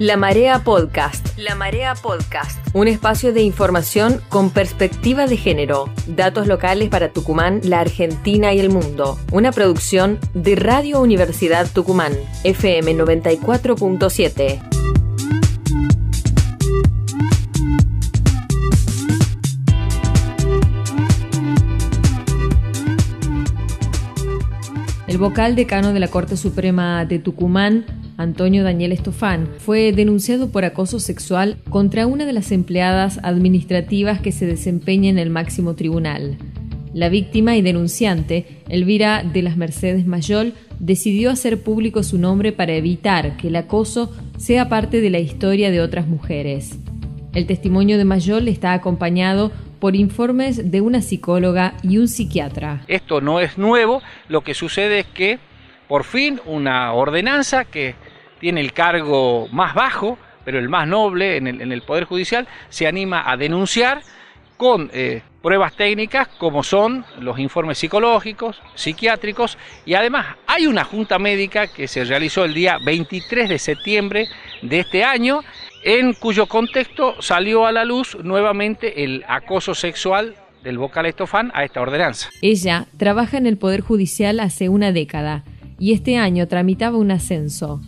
La Marea Podcast. La Marea Podcast. Un espacio de información con perspectiva de género. Datos locales para Tucumán, la Argentina y el mundo. Una producción de Radio Universidad Tucumán. FM 94.7. El vocal decano de la Corte Suprema de Tucumán Antonio Daniel Estofán, fue denunciado por acoso sexual contra una de las empleadas administrativas que se desempeña en el máximo tribunal. La víctima y denunciante, Elvira de las Mercedes Mayol, decidió hacer público su nombre para evitar que el acoso sea parte de la historia de otras mujeres. El testimonio de Mayol está acompañado por informes de una psicóloga y un psiquiatra. Esto no es nuevo, lo que sucede es que por fin una ordenanza que tiene el cargo más bajo, pero el más noble en el, Poder Judicial, se anima a denunciar con eh, pruebas técnicas como son los informes psicológicos, psiquiátricos y además hay una junta médica que se realizó el día 23 de septiembre de este año en cuyo contexto salió a la luz nuevamente el acoso sexual del vocal Estofán a esta ordenanza. Ella trabaja en el Poder Judicial hace una década y este año tramitaba un ascenso.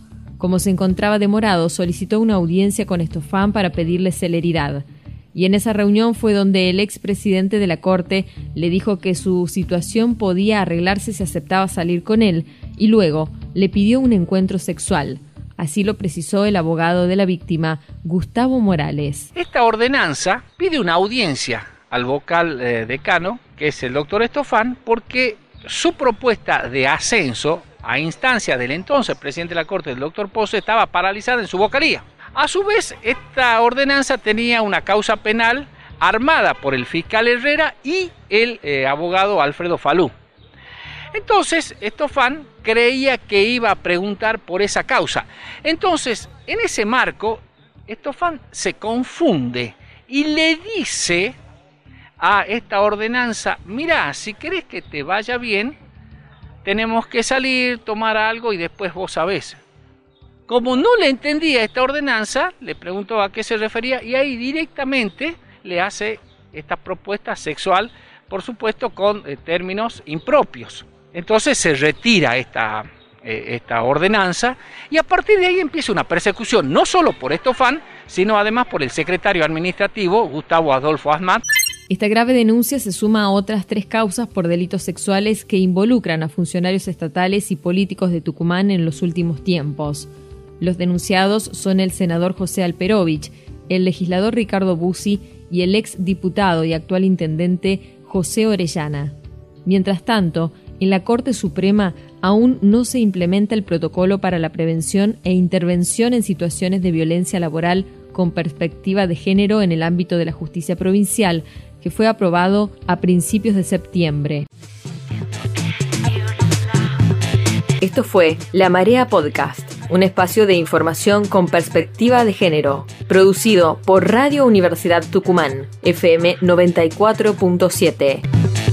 Como se encontraba demorado, solicitó una audiencia con Estofán para pedirle celeridad. Y en esa reunión fue donde el expresidente de la Corte le dijo que su situación podía arreglarse si aceptaba salir con él, y luego le pidió un encuentro sexual. Así lo precisó el abogado de la víctima, Gustavo Morales. Esta ordenanza pide una audiencia al vocal eh, decano, que es el doctor Estofán, porque su propuesta de ascenso a instancia del entonces presidente de la Corte, el doctor Pose, estaba paralizada en su vocalía. A su vez, esta ordenanza tenía una causa penal armada por el fiscal Herrera y el eh, abogado Alfredo Falú. Entonces, Estofán creía que iba a preguntar por esa causa. Entonces, en ese marco, Estofán se confunde y le dice a esta ordenanza, mira, si querés que te vaya bien, tenemos que salir, tomar algo y después vos sabés. Como no le entendía esta ordenanza, le preguntó a qué se refería y ahí directamente le hace esta propuesta sexual, por supuesto con eh, términos impropios. Entonces se retira esta, eh, esta ordenanza y a partir de ahí empieza una persecución, no solo por Estofán, sino además por el secretario administrativo Gustavo Adolfo Asmat. Esta grave denuncia se suma a otras tres causas por delitos sexuales que involucran a funcionarios estatales y políticos de Tucumán en los últimos tiempos. Los denunciados son el senador José Alperovich, el legislador Ricardo Bussi y el ex diputado y actual intendente José Orellana. Mientras tanto, en la Corte Suprema aún no se implementa el protocolo para la prevención e intervención en situaciones de violencia laboral con perspectiva de género en el ámbito de la justicia provincial, que fue aprobado a principios de septiembre. Esto fue La Marea Podcast, un espacio de información con perspectiva de género, producido por Radio Universidad Tucumán, FM 94.7.